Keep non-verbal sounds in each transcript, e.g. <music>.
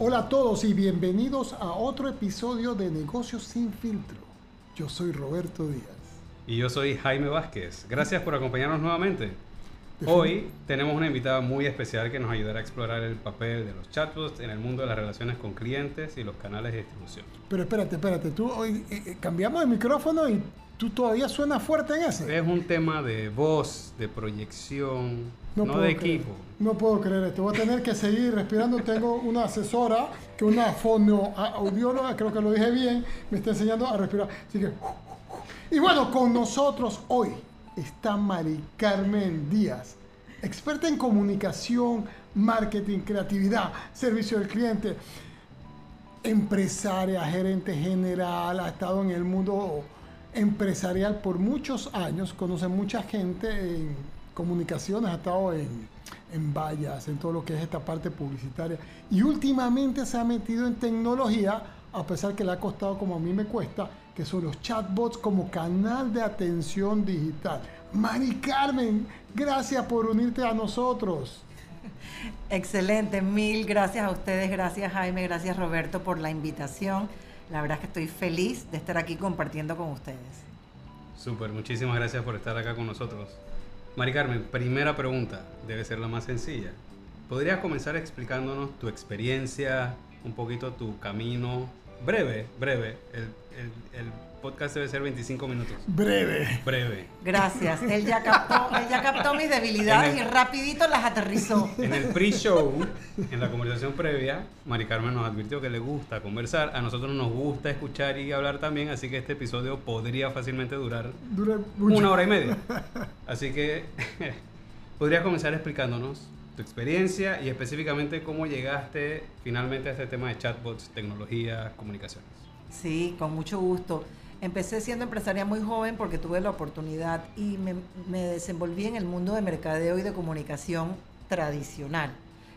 Hola a todos y bienvenidos a otro episodio de Negocios sin filtro. Yo soy Roberto Díaz. Y yo soy Jaime Vázquez. Gracias por acompañarnos nuevamente. Hoy tenemos una invitada muy especial que nos ayudará a explorar el papel de los chatbots en el mundo de las relaciones con clientes y los canales de distribución. Pero espérate, espérate, tú hoy eh, eh, cambiamos de micrófono y tú todavía suenas fuerte en ese. Es un tema de voz, de proyección, no, de equipo. No puedo creer esto. Voy a tener que seguir respirando. Tengo una asesora, que una fonoaudióloga, creo que lo dije bien, me está enseñando a respirar. Así que. Y bueno, con nosotros hoy está Mari Carmen Díaz, experta en comunicación, marketing, creatividad, servicio al cliente, empresaria, gerente general, ha estado en el mundo empresarial por muchos años, conoce mucha gente en comunicaciones, ha estado en, en vallas, en todo lo que es esta parte publicitaria y últimamente se ha metido en tecnología, a pesar que le ha costado como a mí me cuesta, que son los chatbots como canal de atención digital. Mari Carmen, gracias por unirte a nosotros. Excelente, mil gracias a ustedes, gracias Jaime, gracias Roberto por la invitación. La verdad es que estoy feliz de estar aquí compartiendo con ustedes. Súper, muchísimas gracias por estar acá con nosotros. Mari Carmen, primera pregunta, debe ser la más sencilla. ¿Podrías comenzar explicándonos tu experiencia, un poquito tu camino, breve, breve, el, podcast debe ser 25 minutos. Breve. Breve. Gracias. Él ya captó, él ya captó mis debilidades y rapidito las aterrizó. En el pre-show, en la conversación previa, Mari Carmen nos advirtió que le gusta conversar. A nosotros nos gusta escuchar y hablar también, así que este episodio podría fácilmente durar una hora y media. Así que, <laughs> ¿podrías comenzar explicándonos tu experiencia y específicamente cómo llegaste finalmente a este tema de chatbots, tecnología, comunicaciones? Sí, con mucho gusto. Empecé siendo empresaria muy joven porque tuve la oportunidad y me, desenvolví en el mundo de mercadeo y de comunicación tradicional,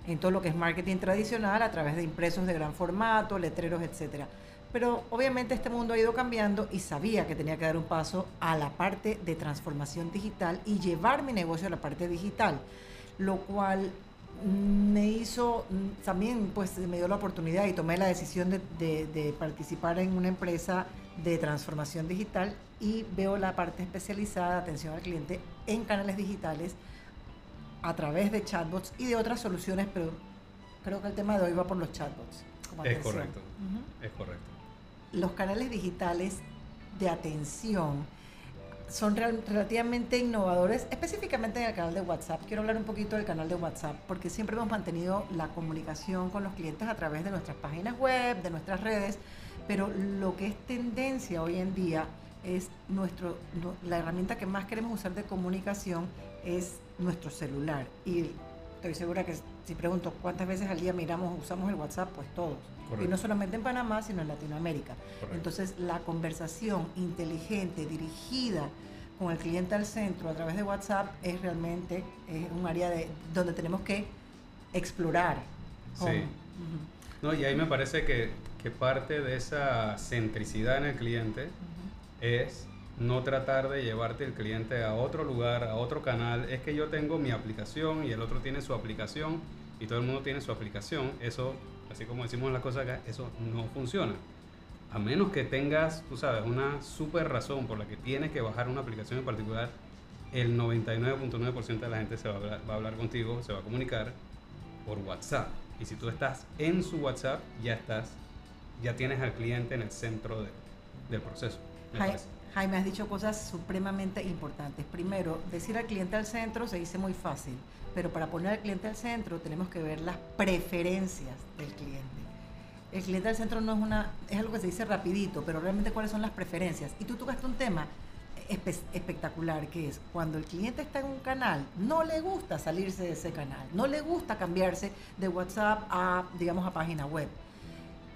en todo lo que es marketing tradicional a través de impresos de gran formato, letreros, etcétera. Pero obviamente este mundo ha ido cambiando y sabía que tenía que dar un paso a la parte de transformación digital y llevar mi negocio a la parte digital, lo cual me hizo también pues me dio la oportunidad y tomé la decisión de, de participar en una empresa de transformación digital y veo la parte especializada de atención al cliente en canales digitales a través de chatbots y de otras soluciones, pero creo que el tema de hoy va por los chatbots. es correcto, es correcto. Los canales digitales de atención son relativamente innovadores, específicamente en el canal de WhatsApp. Quiero hablar un poquito del canal de WhatsApp, porque siempre hemos mantenido la comunicación con los clientes a través de nuestras páginas web, de nuestras redes, pero lo que es tendencia hoy en día es nuestro, la herramienta que más queremos usar de comunicación es nuestro celular. Y estoy segura que si pregunto cuántas veces al día miramos, usamos el WhatsApp, pues todos. Y no solamente en Panamá, sino en Latinoamérica. Entonces, la conversación inteligente, dirigida con el cliente al centro a través de WhatsApp es realmente un área de, donde tenemos que explorar. Sí. No, y ahí me parece que que parte de esa centricidad en el cliente es no tratar de llevarte el cliente a otro lugar, a otro canal. Es que yo tengo mi aplicación y el otro tiene su aplicación y todo el mundo tiene su aplicación. Eso, así como decimos las cosas acá, eso no funciona. A menos que tengas, tú sabes, una super razón por la que tienes que bajar una aplicación en particular, el 99.9% de la gente se va a hablar contigo, se va a comunicar por WhatsApp. Y si tú estás en su WhatsApp, ya estás ya tienes al cliente en el centro del proceso. Jaime, has dicho cosas supremamente importantes. Primero, decir al cliente al centro se dice muy fácil, pero para poner al cliente al centro tenemos que ver las preferencias del cliente. El cliente al centro no es una, es algo que se dice rapidito, pero realmente cuáles son las preferencias. Y tú tocaste un tema espectacular que es cuando el cliente está en un canal, no le gusta salirse de ese canal, no le gusta cambiarse de WhatsApp a, digamos, a página web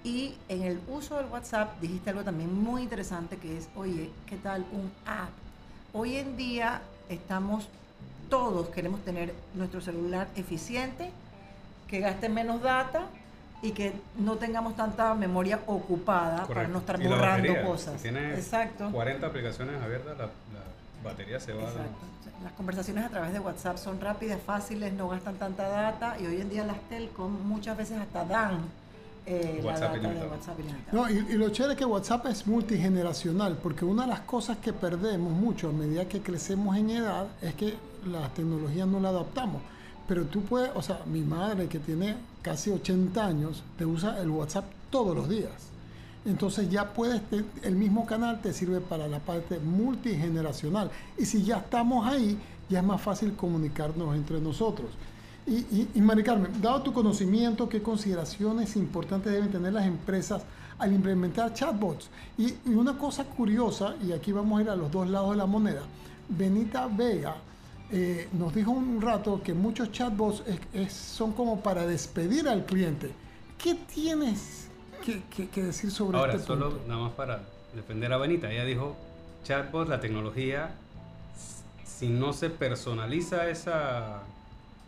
y en el uso del WhatsApp dijiste algo también muy interesante que es, oye, ¿qué tal un app? Hoy en día estamos, todos queremos tener nuestro celular eficiente, que gaste menos data y que no tengamos tanta memoria ocupada para no estar borrando cosas. Si Exacto. 40 aplicaciones abiertas, la, batería se va. Exacto. Las conversaciones a través de WhatsApp son rápidas, fáciles, no gastan tanta data y hoy en día las telcom muchas veces hasta dan eh, la WhatsApp data de ilimitado. WhatsApp ilimitado. No, y, y lo chévere es que WhatsApp es multigeneracional, porque una de las cosas que perdemos mucho a medida que crecemos en edad es que la tecnología no la adaptamos. Pero tú puedes, o sea, mi madre que tiene casi 80 años, te usa el WhatsApp todos los días. Entonces ya puedes, el mismo canal te sirve para la parte multigeneracional. Y si ya estamos ahí, ya es más fácil comunicarnos entre nosotros. Y, y, y Mari Carmen, dado tu conocimiento, ¿qué consideraciones importantes deben tener las empresas al implementar chatbots? Y, y una cosa curiosa, y aquí vamos a ir a los dos lados de la moneda, Benita Vega eh, nos dijo un rato que muchos chatbots es- es- son como para despedir al cliente. ¿Qué tienes que, que- que decir sobre Ahora, este solo punto? nada más para defender a Benita, ella dijo, chatbot, la tecnología, si no se personaliza esa,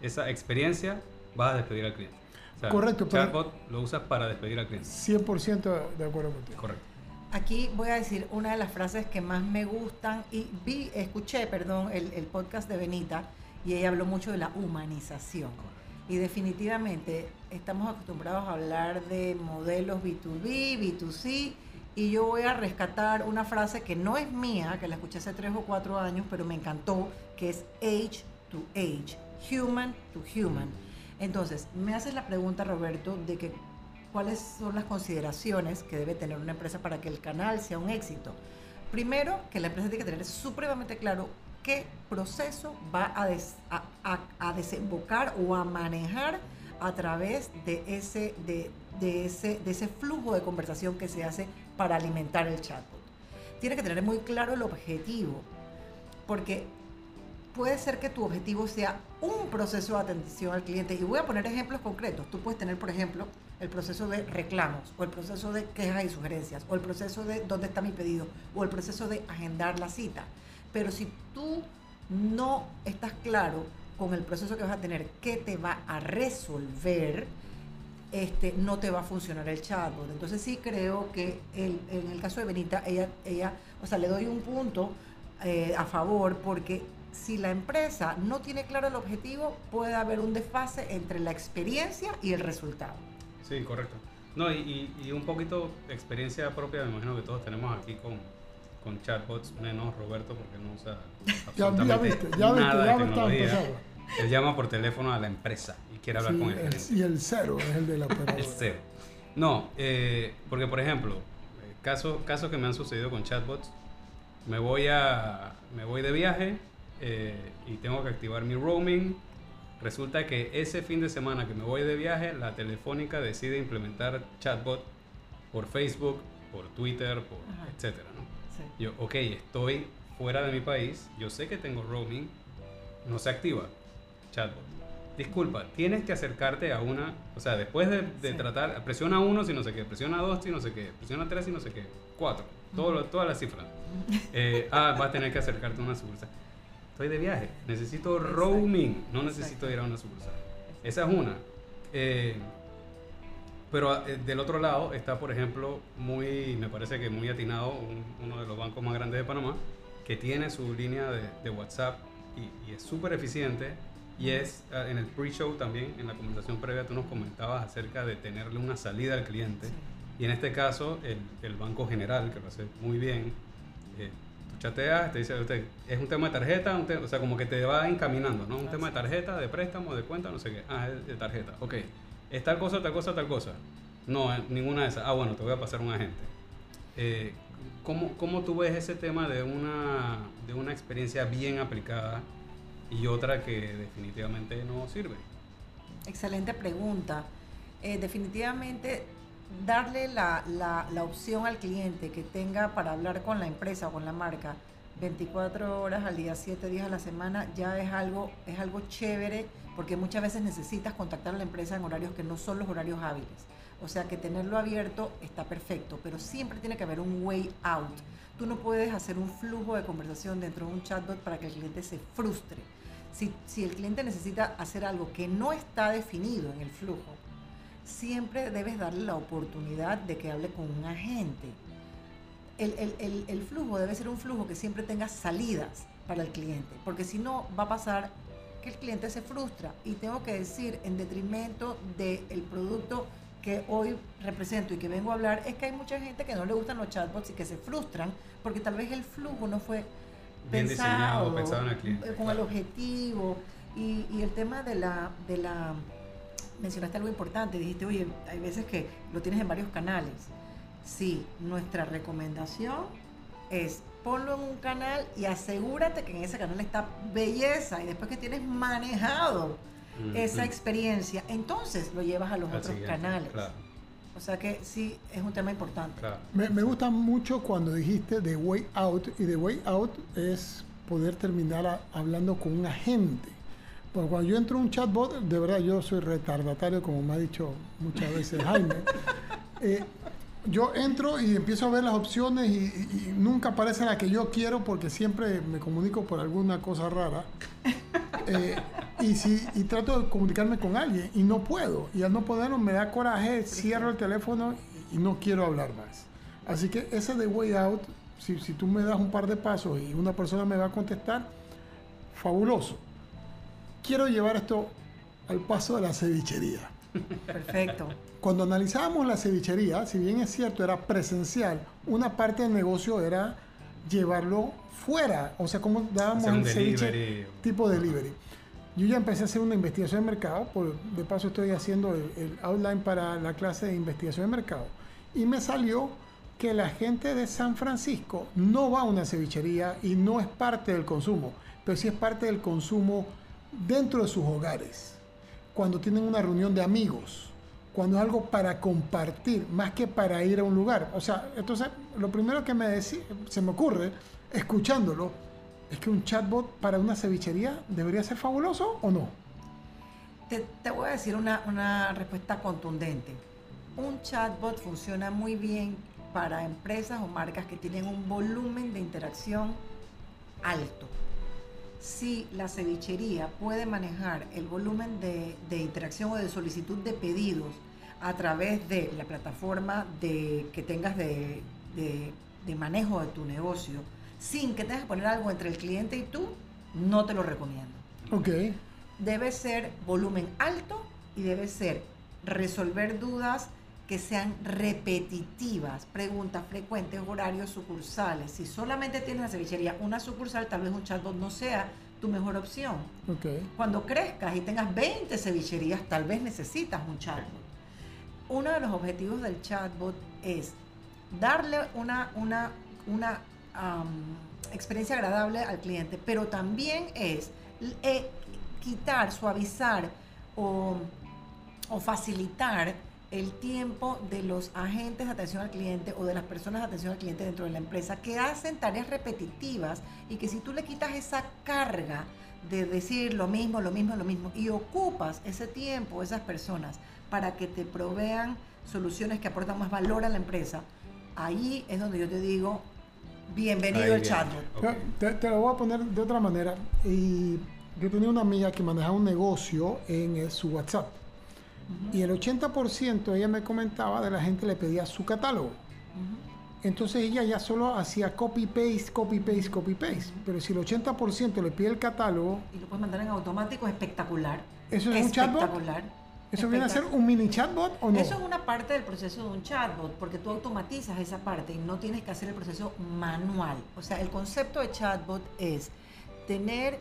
esa experiencia, vas a despedir al cliente. O sea, Correcto, Chatbot lo usas para despedir al cliente. 100% de acuerdo contigo. Correcto. Aquí voy a decir una de las frases que más me gustan y vi, escuché, perdón, el, el podcast de Benita y ella habló mucho de la humanización. Y definitivamente estamos acostumbrados a hablar de modelos B2B, B2C y yo voy a rescatar una frase que no es mía, que la escuché hace tres o cuatro años, pero me encantó, que es age to age, human to human. Entonces, me haces la pregunta, Roberto, de que cuáles son las consideraciones que debe tener una empresa para que el canal sea un éxito. Primero, que la empresa tiene que tener supremamente claro qué proceso va a, des- a- desembocar o a manejar a través de ese, de, de ese, de ese flujo de conversación que se hace para alimentar el chatbot. Tiene que tener muy claro el objetivo, porque puede ser que tu objetivo sea un proceso de atención al cliente. Y voy a poner ejemplos concretos. Tú puedes tener, por ejemplo, el proceso de reclamos, o el proceso de quejas y sugerencias, o el proceso de dónde está mi pedido, o el proceso de agendar la cita. Pero si tú no estás claro con el proceso que vas a tener, qué te va a resolver, este, no te va a funcionar el chatbot. Entonces sí creo que el- en el caso de Benita, ella, ella, o sea, le doy un punto eh, a favor porque si la empresa no tiene claro el objetivo, puede haber un desfase entre la experiencia y el resultado. Sí, correcto. No, y, y- y un poquito de experiencia propia, me imagino que todos tenemos aquí con, con chatbots, menos Roberto porque no usa <laughs> Ya, ya absolutamente viste, ya viste, nada de ya está tecnología. Él llama por teléfono a la empresa y quiere hablar Sí, con el el- gerente. y el cero es el de la <laughs> operadora. Es cero. No, eh, porque por ejemplo, eh, caso- casos que me han sucedido con chatbots, me voy, a, me voy de viaje eh, y tengo que activar mi roaming. Resulta que ese fin de semana que me voy de viaje, la telefónica decide implementar chatbot por Facebook, por Twitter, por Ajá. etcétera, ¿no? Yo, ok, estoy fuera de mi país, yo sé que tengo roaming, no se activa chatbot. Disculpa, tienes que acercarte a una, o sea, después de, de Sí. tratar, presiona uno si no sé qué, presiona dos si no sé qué, presiona tres si no sé qué, cuatro, todo lo- todas las cifras. Eh, ah, vas a tener que acercarte a una sucursal. Estoy de viaje, necesito roaming, no necesito ir a una sucursal. Esa es una. Eh, pero eh, del otro lado está, por ejemplo, muy, me parece que muy atinado, un- uno de los bancos más grandes de Panamá, que tiene su línea de, de WhatsApp y, y es súper eficiente. Y es ah, en el pre-show también, en la conversación previa, tú nos comentabas acerca de tenerle una salida al cliente. Sí. Y en este caso, el, el Banco General, que lo hace muy bien, eh, chateas, te dice, usted, es un tema de tarjeta, un te- o sea, como que te va encaminando, ¿no? Un tema de tarjeta, de préstamo, de cuenta, no sé qué. Ah, es de tarjeta, ok. ¿Es tal cosa, tal cosa, tal cosa? No, eh, ninguna de esas. Ah, bueno, te voy a pasar un agente. Eh, ¿cómo, ¿Cómo tú ves ese tema de una, de una experiencia bien aplicada y otra que definitivamente no sirve? Excelente pregunta. Eh, definitivamente, darle la, la- opción al cliente que tenga para hablar con la empresa o con la marca 24 horas al día, 7 días a la semana, ya es algo, es algo chévere porque muchas veces necesitas contactar a la empresa en horarios que no son los horarios hábiles. O sea que tenerlo abierto está perfecto, pero siempre tiene que haber un way out. Tú no puedes hacer un flujo de conversación dentro de un chatbot para que el cliente se frustre. Si, si el cliente necesita hacer algo que no está definido en el flujo, siempre debes darle la oportunidad de que hable con un agente. El, el- el- el flujo debe ser un flujo que siempre tenga salidas para el cliente, porque si no va a pasar que el cliente se frustra. Y tengo que decir en detrimento del producto que hoy represento y que vengo a hablar es que hay mucha gente que no le gustan los chatbots y que se frustran porque tal vez el flujo no fue Bien pensado, diseñado, pensado en el cliente, eh, con el objetivo. Y, y el tema de la, de la mencionaste algo importante, dijiste, oye, hay veces que lo tienes en varios canales. Sí, nuestra recomendación es ponlo en un canal y asegúrate que en ese canal está belleza y después que tienes manejado Mm, esa mm. experiencia, entonces lo llevas a los otros canales. Claro, O sea que sí, es un tema importante. claro. Me, me gusta mucho cuando dijiste de way out y de way out es poder terminar a- hablando con un agente. Porque cuando yo entro a un chatbot, de verdad yo soy retardatario, como me ha dicho muchas veces Jaime. <laughs> Eh, yo entro y empiezo a ver las opciones y, y- y nunca aparece la que yo quiero porque siempre me comunico por alguna cosa rara. Eh, y, si, y trato de comunicarme con alguien y no puedo. Y al no poderlo me da coraje, cierro el teléfono y, y no quiero hablar más. Así que ese de way out, si, si tú me das un par de pasos y una persona me va a contestar, fabuloso. Quiero llevar esto al paso de la cevichería. Perfecto. Cuando analizábamos la cevichería, si bien es cierto, era presencial, una parte del negocio era llevarlo fuera. O sea, como dábamos el ceviche delivery. tipo delivery. Yo ya empecé a hacer una investigación de mercado, por, de paso estoy haciendo el, el outline para la clase de investigación de mercado. Y me salió que la gente de San Francisco no va a una cevichería y no es parte del consumo, pero sí es parte del consumo dentro de sus hogares, cuando tienen una reunión de amigos, cuando es algo para compartir, más que para ir a un lugar. O sea, entonces lo primero que me deci- se me ocurre, escuchándolo, es que un chatbot para una cevichería debería ser fabuloso o no. Te, te voy a decir una, una respuesta contundente. Un chatbot funciona muy bien para empresas o marcas que tienen un volumen de interacción alto. Si la cevichería puede manejar el volumen de, de interacción o de solicitud de pedidos a través de la plataforma de, que tengas de, de- de manejo de tu negocio, sin que tengas que poner algo entre el cliente y tú, no te lo recomiendo Ok. debe ser volumen alto y debe ser resolver dudas que sean repetitivas, preguntas frecuentes, horarios sucursales. Si solamente tienes la cevichería una sucursal, tal vez un chatbot no sea tu mejor opción. Cuando crezcas y tengas 20 cevicherías, tal vez necesitas un chatbot. Uno de los objetivos del chatbot es darle una, una, una experiencia agradable al cliente, pero también es eh, quitar, suavizar o, o facilitar el tiempo de los agentes de atención al cliente o de las personas de atención al cliente dentro de la empresa que hacen tareas repetitivas y que si tú le quitas esa carga de decir lo mismo, lo mismo, lo mismo y ocupas ese tiempo, esas personas, para que te provean soluciones que aportan más valor a la empresa, ahí es donde yo te digo, bienvenido Ahí chatbot. Te, te lo voy a poner de otra manera. Y yo tenía una amiga que manejaba un negocio en eh, su WhatsApp. Y el 80% ella me comentaba de la gente le pedía su catálogo. Entonces ella ya solo hacía copy paste, copy paste, copy paste. Pero si el 80% le pide el catálogo, Y lo puedes mandar en automático, espectacular. ¿Eso es un chatbot? Espectacular. ¿eso viene a ser un mini chatbot o no? Eso es una parte del proceso de un chatbot, porque tú automatizas esa parte y no tienes que hacer el proceso manual. O sea, el concepto de chatbot es tener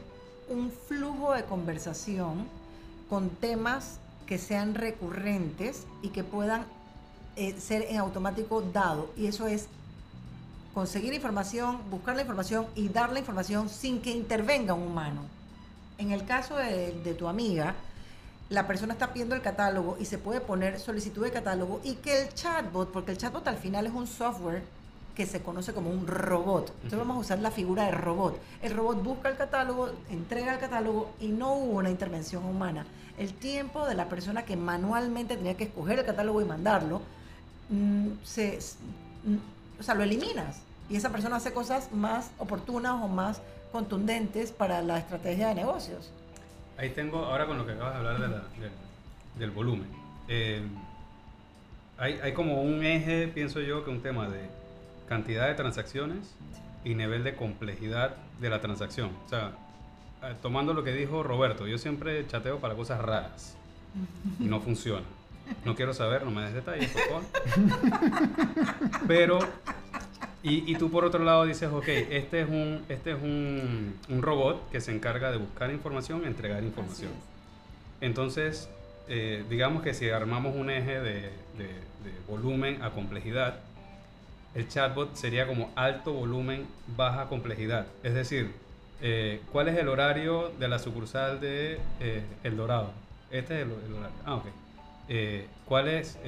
un flujo de conversación con temas que sean recurrentes y que puedan eh, ser en automático dado. Y eso es conseguir información, buscar la información y dar la información sin que intervenga un humano. En el caso de, de tu amiga, la persona está pidiendo el catálogo y se puede poner solicitud de catálogo y que el chatbot, porque el chatbot al final es un software que se conoce como un robot. Entonces vamos a usar la figura de robot. El robot busca el catálogo, entrega el catálogo y no hubo una intervención humana. El tiempo de la persona que manualmente tenía que escoger el catálogo y mandarlo, mm, se, mm, o sea, lo eliminas. Y esa persona hace cosas más oportunas o más contundentes para la estrategia de negocios. Ahí tengo, ahora con lo que acabas de hablar de la- del, del volumen. eh, hay, hay como un eje, pienso yo, que un tema de cantidad de transacciones y nivel de complejidad de la transacción. O sea, tomando lo que dijo Roberto, yo siempre chateo para cosas raras y no funciona. No quiero saber, no me des detalles, por favor. Pero, y, y, tú por otro lado dices, ok, este es, un, este es un, un robot que se encarga de buscar información, entregar información. Entonces, eh, digamos que si armamos un eje de, de, volumen a complejidad, el chatbot sería como alto volumen, baja complejidad. Es decir, eh, ¿cuál es el horario de la sucursal de eh, El Dorado? Este es el, horario. Ah, ok. ¿Cuál es,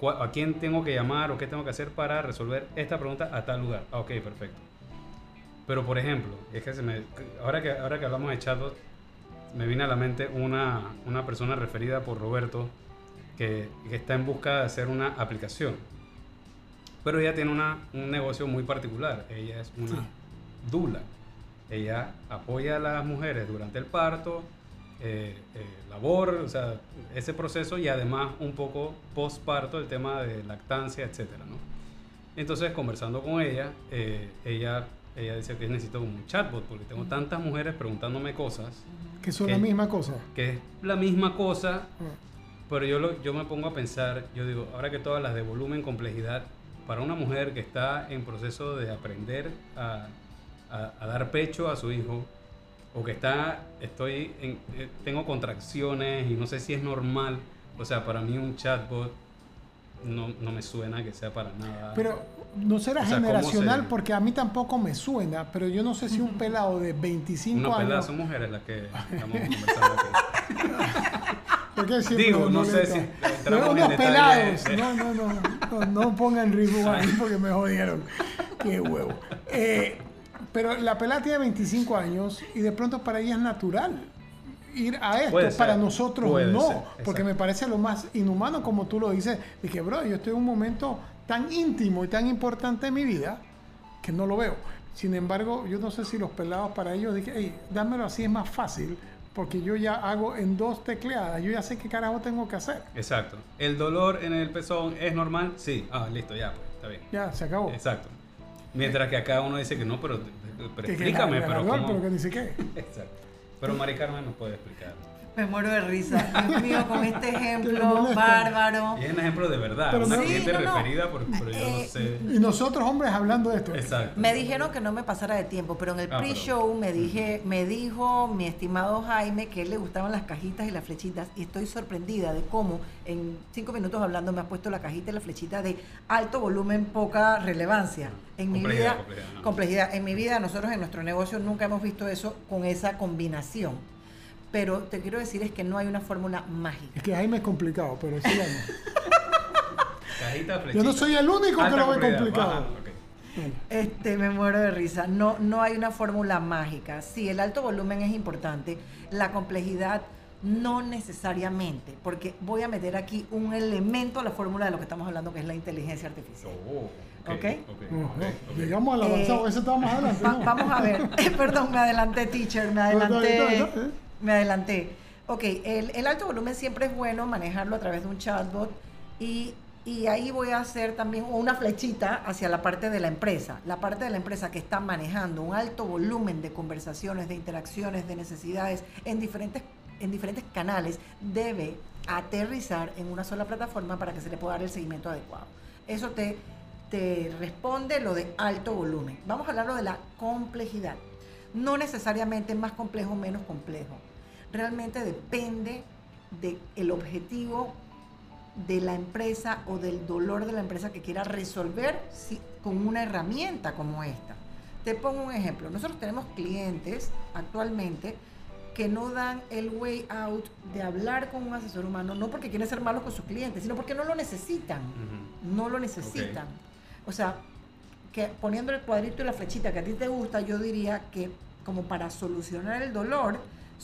o a quién tengo que llamar o qué tengo que hacer para resolver esta pregunta a tal lugar? Ah, ok, perfecto. Pero por ejemplo, es que se me, ahora que ahora que hablamos de chatbot, me viene a la mente una, una persona referida por Roberto que, que, está en busca de hacer una aplicación. Pero ella tiene una, un negocio muy particular. Ella es una dula. Ella apoya a las mujeres durante el parto, eh, eh, labor, o sea, ese proceso y además un poco postparto, el tema de lactancia, etcétera, ¿no? Entonces, conversando con ella, eh, ella, ella dice que necesito un chatbot porque tengo tantas mujeres preguntándome cosas que son la misma cosa. Que es la misma cosa, pero yo, lo, yo me pongo a pensar, yo digo, ahora que todas las de volumen, complejidad, para una mujer que está en proceso de aprender a, a, dar pecho a su hijo, o que está, estoy, en, eh, tengo contracciones y no sé si es normal, o sea, para mí un chatbot no, no me suena que sea para nada. Pero no será generacional porque a mí tampoco me suena, pero yo no sé si un pelado de 25 Una años. Pelada son mujeres las que <laughs> estamos conversando aquí. <laughs> Porque Digo, no sé si. No, unos pelados. No, no, no, no, pongan ritmo ahí porque me jodieron. Qué huevo. Eh, pero la pelada tiene 25 años y de pronto para ella es natural ir a esto. Para nosotros no, porque me parece lo más inhumano, como tú lo dices. Dije, bro, yo estoy en un momento tan íntimo y tan importante en mi vida que no lo veo. Sin embargo, yo no sé si los pelados para ellos dije, hey, dámelo así es más fácil, porque yo ya hago en dos tecleadas, yo ya sé qué carajo tengo que hacer. Exacto. ¿El dolor en el pezón es normal? Sí. Ah, listo, ya, pues, está bien. Ya, se acabó. Exacto. Mientras que acá uno dice que no, pero, explícame, pero, pero que ni. <laughs> Exacto. Pero Mari Carmen nos puede explicar. Me muero de risa. Dios mío, con este <laughs> ejemplo bárbaro. Y es un ejemplo de verdad, una cliente referida, Por, pero yo no eh, sé. Y nosotros, hombres, hablando de esto. Exacto. Me dijeron que no me pasara de tiempo, pero en el ah, pre-show me, dije, me dijo mi estimado Jaime que a él le gustaban las cajitas y las flechitas. Y estoy sorprendida de cómo en cinco minutos hablando me ha puesto la cajita y la flechita de alto volumen, poca relevancia. En mi vida, complejidad. En mi vida, nosotros en nuestro negocio nunca hemos visto eso con esa combinación pero te quiero decir es que no hay una fórmula mágica. Es que Jaime es complicado, pero sí Yo no soy el único que lo ve complicado. Este, me muero de risa. No, no hay una fórmula mágica. Sí, el alto volumen es importante. La complejidad no necesariamente, porque voy a meter aquí un elemento a la fórmula de lo que estamos hablando, que es la inteligencia artificial. Oh, okay, Llegamos al avanzado, eh, eso está más adelante. vamos a ver. <laughs> Perdón, me adelanté, teacher, me adelanté me adelanté. Ok, el, alto volumen siempre es bueno manejarlo a través de un chatbot y, y, ahí voy a hacer también una flechita hacia la parte de la empresa. La parte de la empresa que está manejando un alto volumen de conversaciones, de interacciones, de necesidades en diferentes, en diferentes canales debe aterrizar en una sola plataforma para que se le pueda dar el seguimiento adecuado. Eso te, te responde lo de alto volumen. Vamos a hablar de la complejidad. No necesariamente más complejo o menos complejo realmente depende del objetivo de la empresa o del dolor de la empresa que quiera resolver con una herramienta como esta. Te pongo un ejemplo. Nosotros tenemos clientes actualmente que no dan el way out de hablar con un asesor humano, no porque quieren ser malos con sus clientes, sino porque no lo necesitan. No lo necesitan. O sea, que poniendo el cuadrito y la flechita que a ti te gusta, yo diría que como para solucionar el dolor,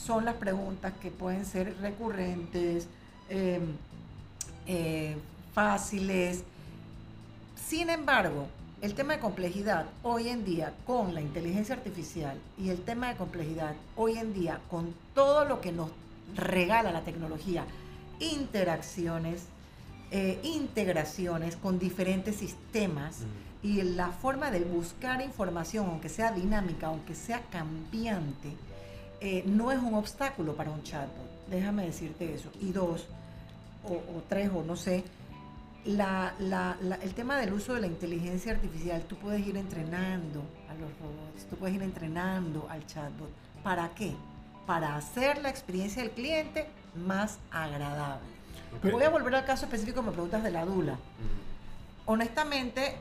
son las preguntas que pueden ser recurrentes, em, eh, fáciles. Sin embargo, el tema de complejidad hoy en día con la inteligencia artificial y el tema de complejidad hoy en día con todo lo que nos regala la tecnología, interacciones, eh, integraciones con diferentes sistemas y la forma de buscar información, aunque sea dinámica, aunque sea cambiante, eh, no es un obstáculo para un chatbot. Déjame decirte eso. Y dos, o, tres o no sé, la, el tema del uso de la inteligencia artificial, tú puedes ir entrenando a los robots, tú puedes ir entrenando al chatbot. ¿Para qué? Para hacer la experiencia del cliente más agradable. Voy a volver al caso específico, me preguntas de la Dula. Honestamente,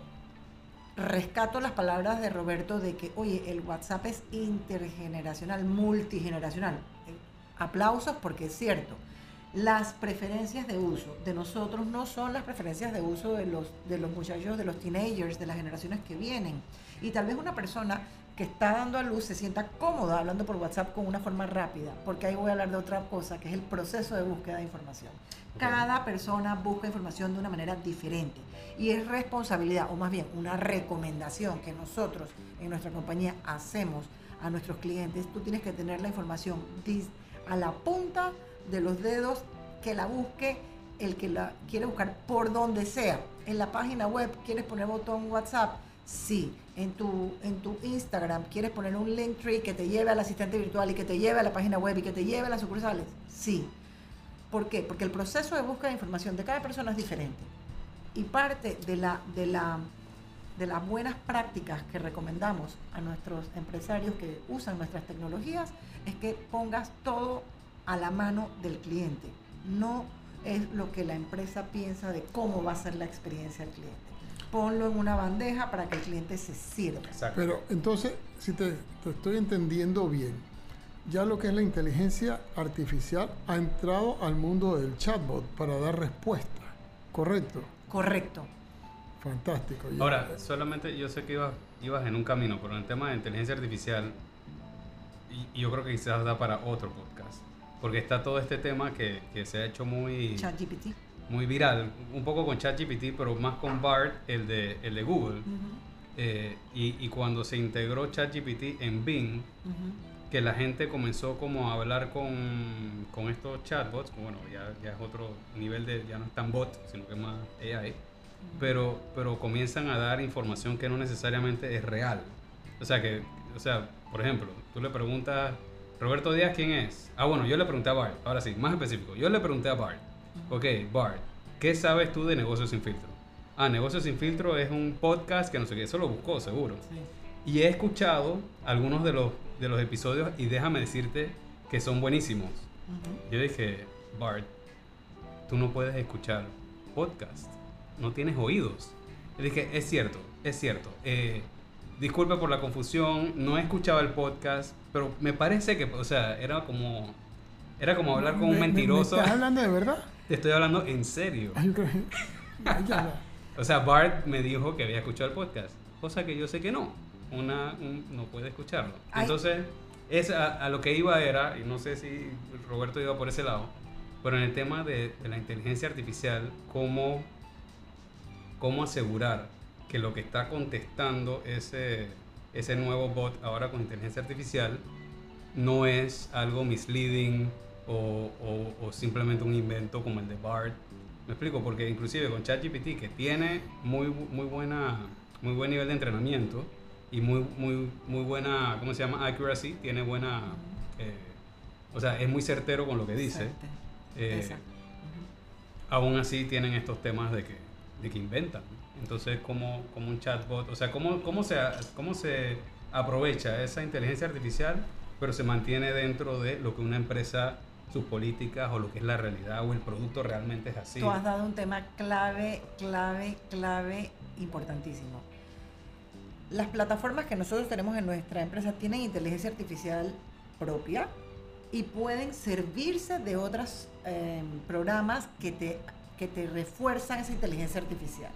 rescato las palabras de Roberto de que, oye, el WhatsApp es intergeneracional, multigeneracional. Eh, aplausos porque es cierto. Las preferencias de uso de nosotros no son las preferencias de uso de los, de los muchachos, de los teenagers, de las generaciones que vienen. Y tal vez una persona que está dando a luz se sienta cómoda hablando por WhatsApp con una forma rápida, porque ahí voy a hablar de otra cosa, que es el proceso de búsqueda de información. Cada persona busca información de una manera diferente y es responsabilidad, o más bien una recomendación que nosotros en nuestra compañía hacemos a nuestros clientes. Tú tienes que tener la información a la punta de los dedos, que la busque el que la quiere buscar por donde sea. En la página web, ¿quieres poner botón WhatsApp? Sí. En tu, en tu Instagram, ¿quieres poner un link tree que te lleve al asistente virtual y que te lleve a la página web y que te lleve a las sucursales? Sí. ¿Por qué? Porque el proceso de búsqueda de información de cada persona es diferente. Y parte de, la, de, la, de las buenas prácticas que recomendamos a nuestros empresarios que usan nuestras tecnologías es que pongas todo a la mano del cliente. No es lo que la empresa piensa de cómo va a ser la experiencia del cliente. Ponlo en una bandeja para que el cliente se sirva. Pero entonces, si te estoy entendiendo bien, ya lo que es la inteligencia artificial ha entrado al mundo del chatbot para dar respuesta, ¿correcto? Correcto. Fantástico. Ahora, solamente yo sé que ibas, ibas en un camino, pero en el tema de inteligencia artificial, y, yo creo que quizás da para otro podcast, porque está todo este tema que, que se ha hecho muy... ChatGPT. Muy viral, un poco con ChatGPT, pero más con BART, el de, el de Google. Eh, y, y, cuando se integró ChatGPT en Bing, que la gente comenzó como a hablar con, con estos chatbots, bueno, ya, ya, es otro nivel de, ya no es tan bot, sino que es más AI, pero, pero comienzan a dar información que no necesariamente es real. O sea, que, o sea, por ejemplo, tú le preguntas, Roberto Díaz, ¿quién es? Ah, bueno, yo le pregunté a Bart, ahora sí, más específico, yo le pregunté a Bart, ok, Bart, ¿qué sabes tú de Negocios Sin Filtro? Ah, Negocios Sin Filtro es un podcast que no sé qué, eso lo buscó seguro. Y he escuchado algunos de los de los episodios y déjame decirte que son buenísimos. Yo dije, Bart, tú no puedes escuchar podcast, no tienes oídos. Le dije, es cierto, es cierto. Eh, disculpe por la confusión, no he escuchado el podcast, pero me parece que, o sea, era como, era como hablar con un mentiroso. ¿me, estás hablando de verdad? Te estoy hablando en serio. <laughs> o sea, Bart me dijo que había escuchado el podcast, cosa que yo sé que no una, no puede escucharlo. Entonces, es a, lo que iba era, y no sé si Roberto iba por ese lado, pero en el tema de, la inteligencia artificial, ¿cómo, cómo asegurar que lo que está contestando ese, ese nuevo bot ahora con inteligencia artificial no es algo misleading o, o, simplemente un invento como el de BART. Me explico, porque inclusive con ChatGPT, que tiene muy, muy, buena, muy buen nivel de entrenamiento, y muy, muy, muy buena, ¿cómo se llama? Accuracy, tiene buena, eh, o sea, es muy certero con lo que dice. Eh, aún así tienen estos temas de que, de que inventan. Entonces, como, como un chatbot, o sea, ¿cómo, cómo, se, ¿cómo se aprovecha esa inteligencia artificial, pero se mantiene dentro de lo que una empresa sus políticas o lo que es la realidad o el producto realmente es así. Tú has dado un tema clave, clave, clave, importantísimo. Las plataformas que nosotros tenemos en nuestra empresa tienen inteligencia artificial propia y pueden servirse de otros em, programas que te, que te refuerzan esa inteligencia artificial.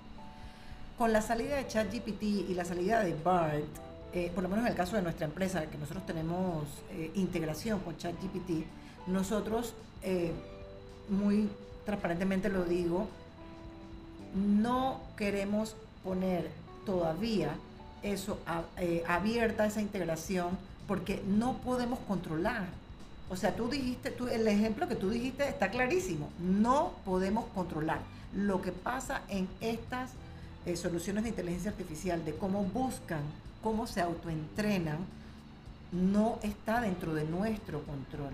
Con la salida de ChatGPT y la salida de BART, eh, por lo menos en el caso de nuestra empresa, que nosotros tenemos eh, integración con ChatGPT, nosotros, eh, muy transparentemente lo digo, no queremos poner todavía eso, eh, abierta esa integración, porque no podemos controlar. O sea, tú dijiste, tú, el ejemplo que tú dijiste está clarísimo, no podemos controlar. Lo que pasa en estas eh, soluciones de inteligencia artificial, de cómo buscan, cómo se autoentrenan, no está dentro de nuestro control.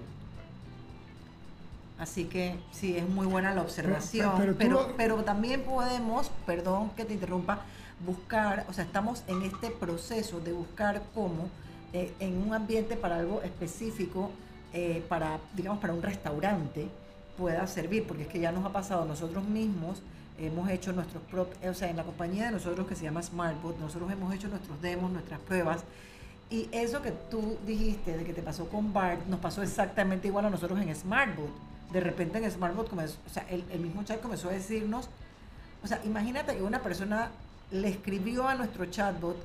Así que sí, es muy buena la observación, pero, pero, también podemos, perdón que te interrumpa, buscar, o sea, estamos en este proceso de buscar cómo eh, en un ambiente para algo específico, eh, para, digamos, para un restaurante, pueda servir, porque es que ya nos ha pasado nosotros mismos, hemos hecho nuestros propios, o sea, en la compañía de nosotros que se llama SmartBot, nosotros hemos hecho nuestros demos, nuestras pruebas, y eso que tú dijiste de que te pasó con BART, nos pasó exactamente igual a nosotros en SmartBot. De repente en SmartBot comenzó, o sea, el, el mismo chat comenzó a decirnos, o sea, imagínate que una persona le escribió a nuestro chatbot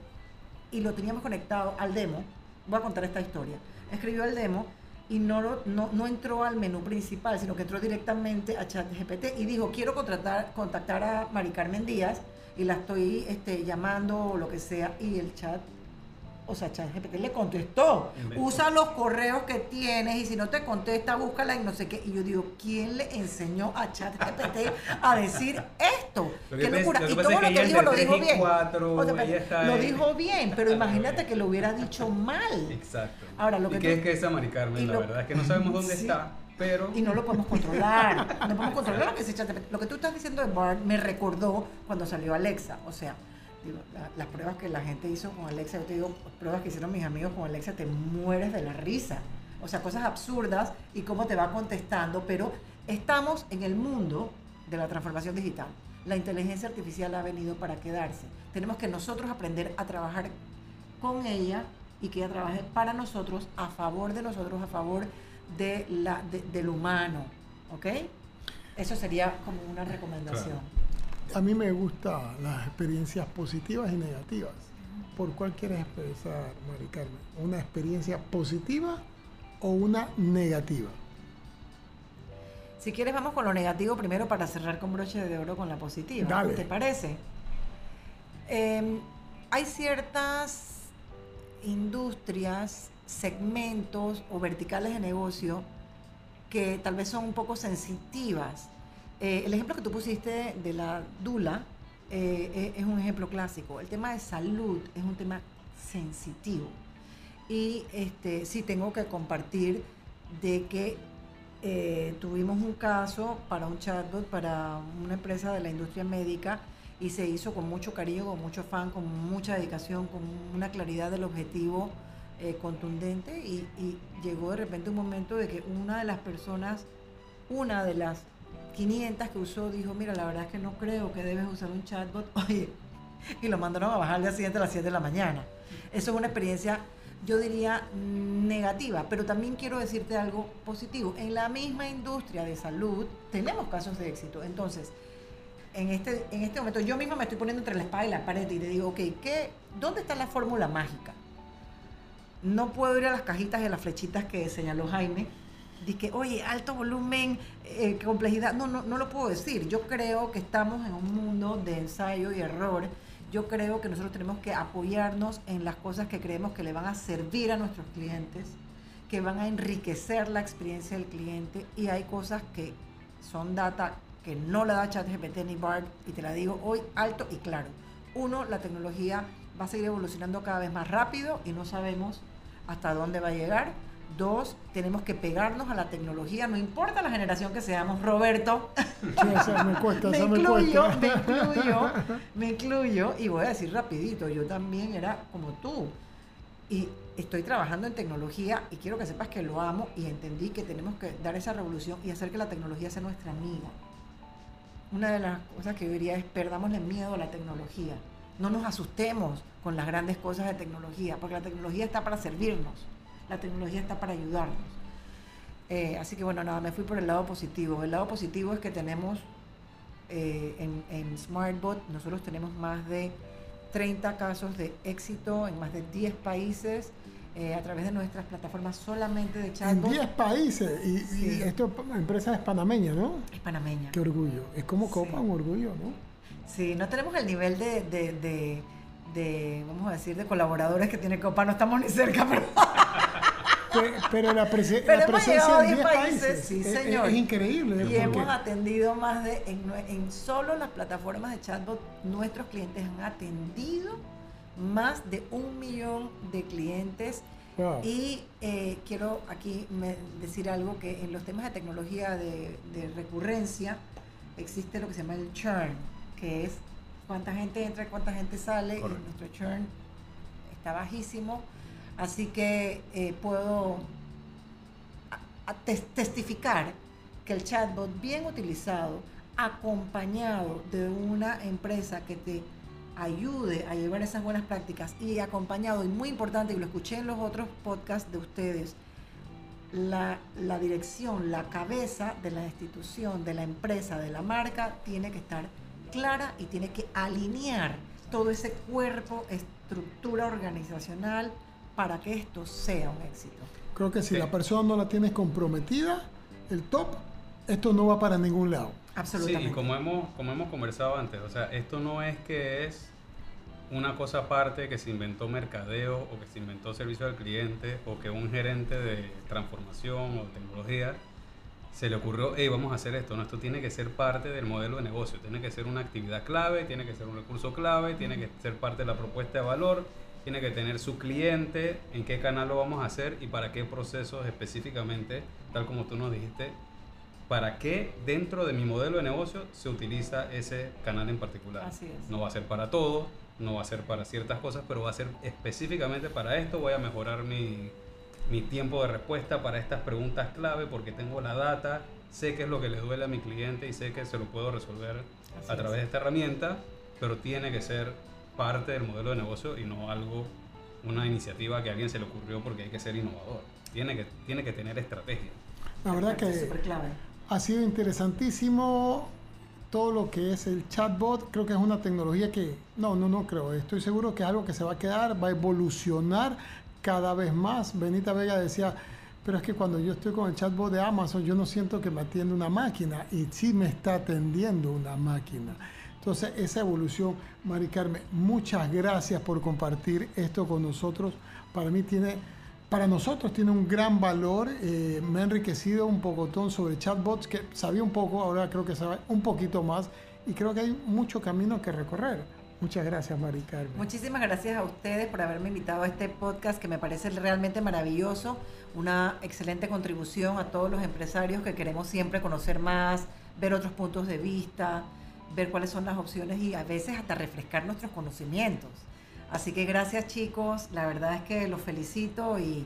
y lo teníamos conectado al demo. Voy a contar esta historia. Escribió al demo y no, no, no entró al menú principal, sino que entró directamente a ChatGPT y dijo, quiero contratar, contactar a Mari Carmen Díaz y la estoy este, llamando o lo que sea. Y el chat o sea, ChatGPT le contestó, usa los correos que tienes y si no te contesta, búscala y no sé qué. Y yo digo, ¿quién le enseñó a ChatGPT a decir esto? qué locura. y todo lo que dijo lo dijo bien. lo dijo bien, pero imagínate que lo hubiera dicho mal. Exacto. Ahora, lo que ¿Y qué es que esa Mari Carmen? La verdad es que no sabemos dónde <laughs> está. Pero... Y no lo podemos controlar. No podemos controlar lo que se ChatGPT. Lo que tú estás diciendo de Bart me recordó cuando salió Alexa. O sea, las pruebas que la gente hizo con Alexa, yo te digo, pruebas que hicieron mis amigos con Alexa, te mueres de la risa. O sea, cosas absurdas y cómo te va contestando, pero estamos en el mundo de la transformación digital. La inteligencia artificial ha venido para quedarse. Tenemos que nosotros aprender a trabajar con ella y que ella trabaje para nosotros, a favor de nosotros, a favor de la, del humano. ¿Ok? Eso sería como una recomendación a mí me gustan las experiencias positivas y negativas. ¿Por cuál quieres expresar, Mari Carmen? ¿Una experiencia positiva o una negativa? Si quieres, vamos con lo negativo primero para cerrar con broche de oro con la positiva. ¿Te parece? Em, hay ciertas industrias, segmentos o verticales de negocio que tal vez son un poco sensitivas eh, el ejemplo que tú pusiste de la Dula eh, eh, es un ejemplo clásico. El tema de salud es un tema sensitivo. Y este, sí tengo que compartir de que tuvimos un caso para un chatbot, para una empresa de la industria médica, y se hizo con mucho cariño, con mucho afán, con mucha dedicación, con una claridad del objetivo contundente, y, y llegó de repente un momento de que una de las personas, una de las 500 que usó dijo, mira, la verdad es que no creo que debes usar un chatbot. <laughs> Oye, y lo mandaron a bajar al día a las 7 de la mañana. Eso es una experiencia, yo diría, negativa, pero también quiero decirte algo positivo. En la misma industria de salud tenemos casos de éxito. Entonces, en este, en este momento yo misma me estoy poniendo entre la espada y la pared y le digo, ok, ¿qué, ¿dónde está la fórmula mágica? No puedo ir a las cajitas y las flechitas que señaló Jaime de que, oye, alto volumen, eh, complejidad, no, no, no lo puedo decir. Yo creo que estamos en un mundo de ensayo y error. Yo creo que nosotros tenemos que apoyarnos en las cosas que creemos que le van a servir a nuestros clientes, que van a enriquecer la experiencia del cliente y hay cosas que son data que no la da ChatGPT ni BART y te la digo hoy alto y claro. Uno, la tecnología va a seguir evolucionando cada vez más rápido y no sabemos hasta dónde va a llegar. Dos, tenemos que pegarnos a la tecnología, no importa la generación que seamos. Roberto, me, cuesta, <laughs> me, incluyo, me, incluyo, me incluyo, y voy a decir rapidito, yo también era como tú. Y estoy trabajando en tecnología y quiero que sepas que lo amo y entendí que tenemos que dar esa revolución y hacer que la tecnología sea nuestra amiga. Una de las cosas que yo diría es perdámosle miedo a la tecnología. No nos asustemos con las grandes cosas de tecnología, porque la tecnología está para servirnos la tecnología está para ayudarnos. Eh, así que bueno, nada, me fui por el lado positivo. El lado positivo es que tenemos eh, en, SmartBot, nosotros tenemos más de 30 casos de éxito en más de 10 países. Eh, a través de nuestras plataformas solamente de chatbot. En 10 países. Y, esto es empresa es panameña, ¿no? Es panameña. Qué orgullo. Es como Copa, un orgullo, ¿no? Sí, no tenemos el nivel de, de, vamos a decir, de colaboradores que tiene Copa. No estamos ni cerca, <laughs> pero... pero la, presencia en 10 países, sí, es, señor. Es, increíble. Y hemos atendido más de, en, solo las plataformas de chatbot, nuestros clientes han atendido más de un millón de clientes. Y eh, quiero aquí decir algo que en los temas de tecnología de, recurrencia existe lo que se llama el churn, que es cuánta gente entra y cuánta gente sale, y nuestro churn está bajísimo, así que eh, puedo testificar que el chatbot bien utilizado, acompañado de una empresa que te ayude a llevar esas buenas prácticas y acompañado, y muy importante, y lo escuché en los otros podcasts de ustedes, la, la, dirección, la cabeza de la institución, de la empresa, de la marca, tiene que estar clara y tiene que alinear todo ese cuerpo, estructura organizacional para que esto sea un éxito. Creo que si la persona no la tiene comprometida, el top, esto no va para ningún lado. Absolutamente. Sí, y como hemos, como hemos conversado antes, o sea, esto no es que es una cosa aparte que se inventó mercadeo o que se inventó servicio al cliente o que un gerente de transformación o tecnología se le ocurrió, hey, vamos a hacer esto. No, esto tiene que ser parte del modelo de negocio, tiene que ser una actividad clave, tiene que ser un recurso clave, tiene que ser parte de la propuesta de valor, tiene que tener su cliente, en qué canal lo vamos a hacer y para qué procesos específicamente, tal como tú nos dijiste, para qué dentro de mi modelo de negocio se utiliza ese canal en particular. Así es. No va a ser para todo, no va a ser para ciertas cosas, pero va a ser específicamente para esto. Voy a mejorar mi, mi tiempo de respuesta para estas preguntas clave porque tengo la data, sé qué es lo que le duele a mi cliente y sé que se lo puedo resolver a través de esta herramienta, pero tiene que ser parte del modelo de negocio y no algo, una iniciativa que a alguien se le ocurrió porque hay que ser innovador. Tiene que, tiene que tener estrategia. La verdad que ha sido interesantísimo todo lo que es el chatbot. Creo que es una tecnología que, no, no, no creo. Estoy seguro que es algo que se va a quedar, va a evolucionar cada vez más. Benita Vega decía, pero es que cuando yo estoy con el chatbot de Amazon, yo no siento que me atiende una máquina y sí me está atendiendo una máquina. Entonces, esa evolución, Mari Carmen, muchas gracias por compartir esto con nosotros. Para mí tiene para nosotros tiene un gran valor. Eh, me ha enriquecido un pocotón sobre chatbots, que sabía un poco, ahora creo que sabe un poquito más y creo que hay mucho camino que recorrer. Muchas gracias, Mari Carmen. Muchísimas gracias a ustedes por haberme invitado a este podcast que me parece realmente maravilloso, una excelente contribución a todos los empresarios que queremos siempre conocer más, ver otros puntos de vista, ver cuáles son las opciones y a veces hasta refrescar nuestros conocimientos. Así que gracias chicos, la verdad es que los felicito y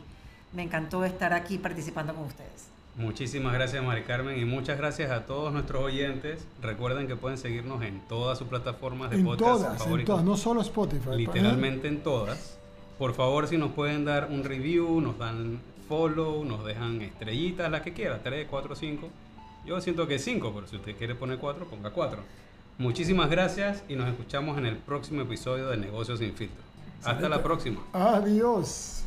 me encantó estar aquí participando con ustedes. Muchísimas gracias Mari Carmen y muchas gracias a todos nuestros oyentes. Recuerden que pueden seguirnos en todas sus plataformas de podcast todas, En todas, no solo Spotify. Literalmente en todas. Por favor, si nos pueden dar un review, nos dan follow, nos dejan estrellitas, las que quiera, 3, 4, 5. Yo siento que 5, pero si usted quiere poner 4, ponga 4. Muchísimas gracias y nos escuchamos en el próximo episodio de Negocios sin filtro. Hasta la próxima. Adiós.